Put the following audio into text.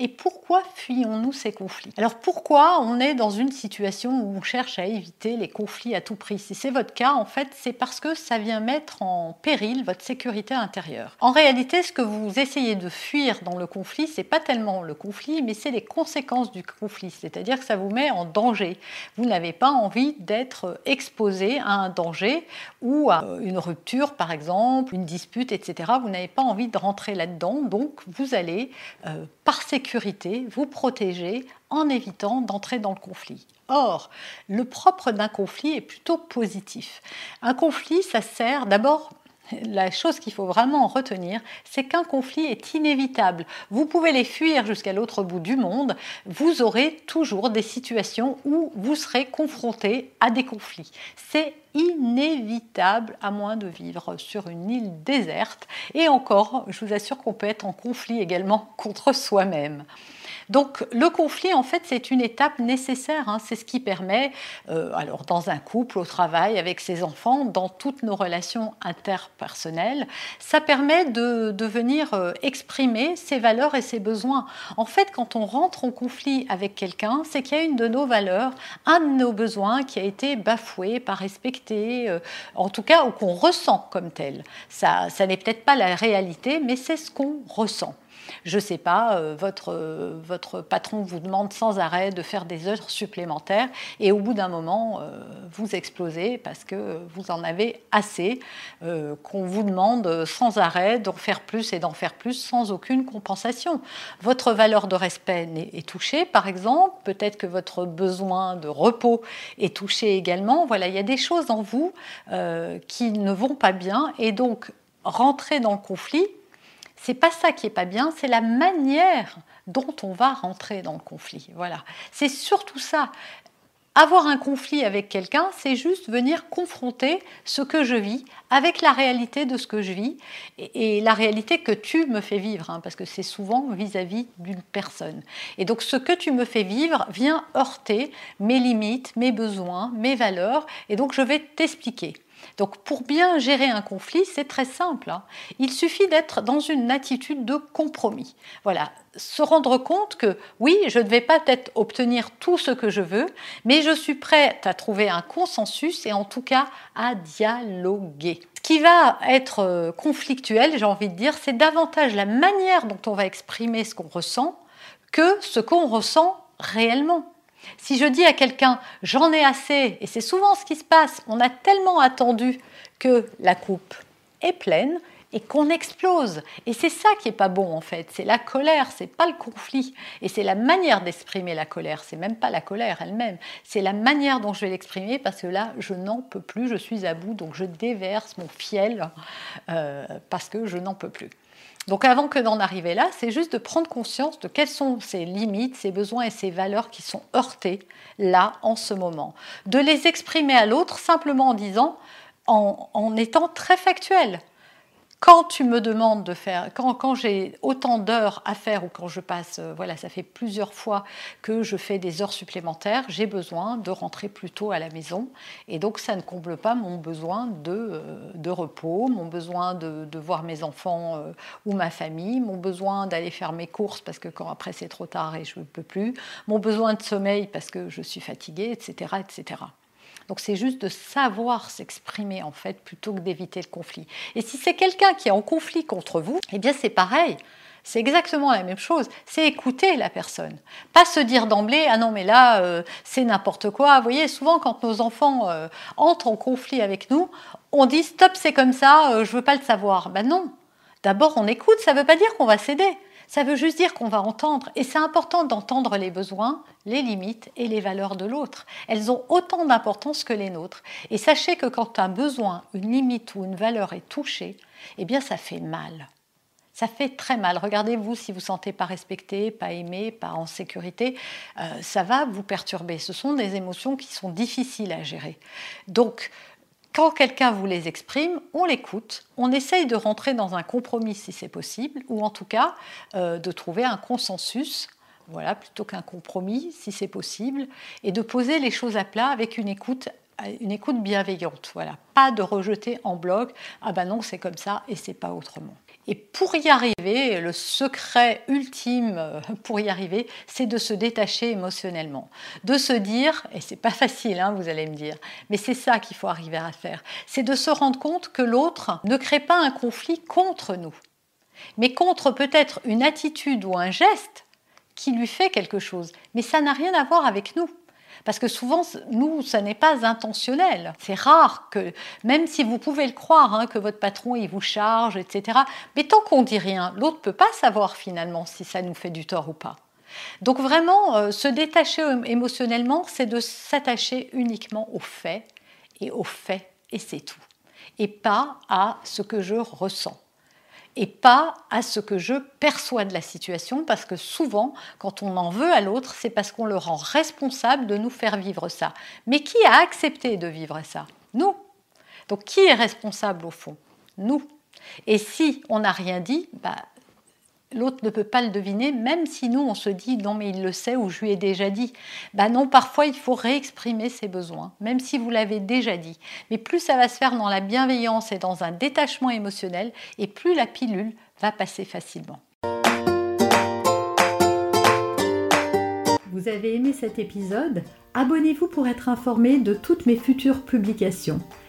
Et pourquoi fuyons-nous ces conflits? Alors pourquoi on est dans une situation où on cherche à éviter les conflits à tout prix? Si c'est votre cas, en fait, c'est parce que ça vient mettre en péril votre sécurité intérieure. En réalité, ce que vous essayez de fuir dans le conflit, c'est pas tellement le conflit, mais c'est les conséquences du conflit, c'est-à-dire que ça vous met en danger. Vous n'avez pas envie d'être exposé à un danger ou à une rupture, par exemple, une dispute, etc. Vous n'avez pas envie de rentrer là-dedans, donc vous allez euh, par sécurité vous protéger en évitant d'entrer dans le conflit. Or, le propre d'un conflit est plutôt positif. Un conflit, ça sert d'abord la chose qu'il faut vraiment retenir, c'est qu'un conflit est inévitable. Vous pouvez les fuir jusqu'à l'autre bout du monde, vous aurez toujours des situations où vous serez confronté à des conflits. C'est inévitable à moins de vivre sur une île déserte. Et encore, je vous assure qu'on peut être en conflit également contre soi-même. Donc le conflit, en fait, c'est une étape nécessaire. Hein. C'est ce qui permet, euh, alors dans un couple, au travail, avec ses enfants, dans toutes nos relations interpersonnelles, ça permet de, de venir euh, exprimer ses valeurs et ses besoins. En fait, quand on rentre en conflit avec quelqu'un, c'est qu'il y a une de nos valeurs, un de nos besoins qui a été bafoué, pas respecté, euh, en tout cas, ou qu'on ressent comme tel. Ça, ça n'est peut-être pas la réalité, mais c'est ce qu'on ressent je ne sais pas, euh, votre, euh, votre patron vous demande sans arrêt de faire des heures supplémentaires et au bout d'un moment, euh, vous explosez parce que vous en avez assez, qu'on vous demande sans arrêt d'en faire plus et d'en faire plus sans aucune compensation. Votre valeur de respect est touchée, par exemple, peut-être que votre besoin de repos est touché également. Voilà, il y a des choses en vous qui ne vont pas bien et donc rentrer dans le conflit, c'est pas ça qui est pas bien, c'est la manière dont on va rentrer dans le conflit. Voilà. C'est surtout ça. Avoir un conflit avec quelqu'un, c'est juste venir confronter ce que je vis avec la réalité de ce que je vis et, la réalité que tu me fais vivre, hein, parce que c'est souvent vis-à-vis d'une personne. Et donc ce que tu me fais vivre vient heurter mes limites, mes besoins, mes valeurs, et donc je vais t'expliquer. Donc pour bien gérer un conflit, c'est très simple. Hein. Il suffit d'être dans une attitude de compromis. Voilà, se rendre compte que oui, je ne vais pas peut-être obtenir tout ce que je veux, mais je suis prête à trouver un consensus et en tout cas à dialoguer. Ce qui va être euh, conflictuel, j'ai envie de dire, c'est davantage la manière dont on va exprimer ce qu'on ressent que ce qu'on ressent réellement. Si je dis à quelqu'un j'en ai assez, et c'est souvent ce qui se passe, on a tellement attendu que la coupe est pleine et qu'on explose. Et c'est ça qui est pas bon en fait, c'est la colère, c'est pas le conflit. Et c'est la manière d'exprimer la colère, c'est même pas la colère elle-même, c'est la manière dont je vais l'exprimer parce que là je n'en peux plus, je suis à bout. Donc je déverse mon fiel euh, parce que je n'en peux plus. Donc avant que d'en arriver là, c'est juste de prendre conscience de quelles sont ces limites, ces besoins et ces valeurs qui sont heurtés là en ce moment. De les exprimer à l'autre simplement en disant, en étant très factuel quand tu me demandes de faire, quand, j'ai autant d'heures à faire ou quand je passe, euh, voilà, ça fait plusieurs fois que je fais des heures supplémentaires, j'ai besoin de rentrer plus tôt à la maison. Et donc, ça ne comble pas mon besoin de, euh, de repos, mon besoin de, de, voir mes enfants euh, ou ma famille, mon besoin d'aller faire mes courses parce que quand après c'est trop tard et je ne peux plus, mon besoin de sommeil parce que je suis fatiguée, etc. etc. Donc c'est juste de savoir s'exprimer en fait plutôt que d'éviter le conflit. Et si c'est quelqu'un qui est en conflit contre vous, eh bien c'est pareil. C'est exactement la même chose. C'est écouter la personne. Pas se dire d'emblée Ah non, mais là, euh, c'est n'importe quoi. Vous voyez, souvent, quand nos enfants euh, entrent en conflit avec nous, on dit Stop, c'est comme ça, euh, je veux pas le savoir. Ben non. D'abord, on écoute, ça ne veut pas dire qu'on va céder. Ça veut juste dire qu'on va entendre. Et c'est important d'entendre les besoins, les limites et les valeurs de l'autre.Elles ont autant d'importance que les nôtres. Et sachez que quand un besoin, une limite ou une valeur est touchée, eh bien ça fait mal. Ça fait très mal. Regardez-vous si vous ne sentez pas respecté, pas aimé, pas en sécurité, euh, ça va vous perturber. Ce sont des émotions qui sont difficiles à gérer. Quand quelqu'un vous les exprime, on l'écoute, on essaye de rentrer dans un compromis si c'est possible, ou en tout cas euh, de trouver un consensus, voilà, plutôt qu'un compromis si c'est possible, et de poser les choses à plat avec une écoute une écoute bienveillante, voilà, pas de rejeter en bloc, ah ben non, c'est comme ça et c'est pas autrement. Et pour y arriver, le secret ultime euh, pour y arriver, c'est de se détacher émotionnellement, de se dire, et c'est pas facile, hein, vous allez me dire, mais c'est ça qu'il faut arriver à faire, c'est de se rendre compte que l'autre ne crée pas un conflit contre nous, mais contre peut-être une attitude ou un geste qui lui fait quelque chose, mais ça n'a rien à voir avec nous. Parce que souvent, nous, ça n'est pas intentionnel. C'est rare que, même si vous pouvez le croire, hein, que votre patron, il vous charge, etc. Mais tant qu'on dit rien, l'autre peut pas savoir finalement si ça nous fait du tort ou pas. Donc vraiment, euh, se détacher émotionnellement, c'est de s'attacher uniquement aux faits et aux faits, et c'est tout. Et pas à ce que je ressens et pas à ce que je perçois de la situation, parce que souvent, quand on en veut à l'autre, c'est parce qu'on le rend responsable de nous faire vivre ça. Mais qui a accepté de vivre ça? Nous. Donc qui est responsable au fond? Nous. Et si on n'a rien dit, bah, l'autre ne peut pas le deviner, même si nous, on se dit non, mais il le sait ou je lui ai déjà dit. Ben non, parfois, il faut réexprimer ses besoins, même si vous l'avez déjà dit. Mais plus ça va se faire dans la bienveillance et dans un détachement émotionnel, et plus la pilule va passer facilement. Vous avez aimé cet épisode? Abonnez-vous pour être informé de toutes mes futures publications.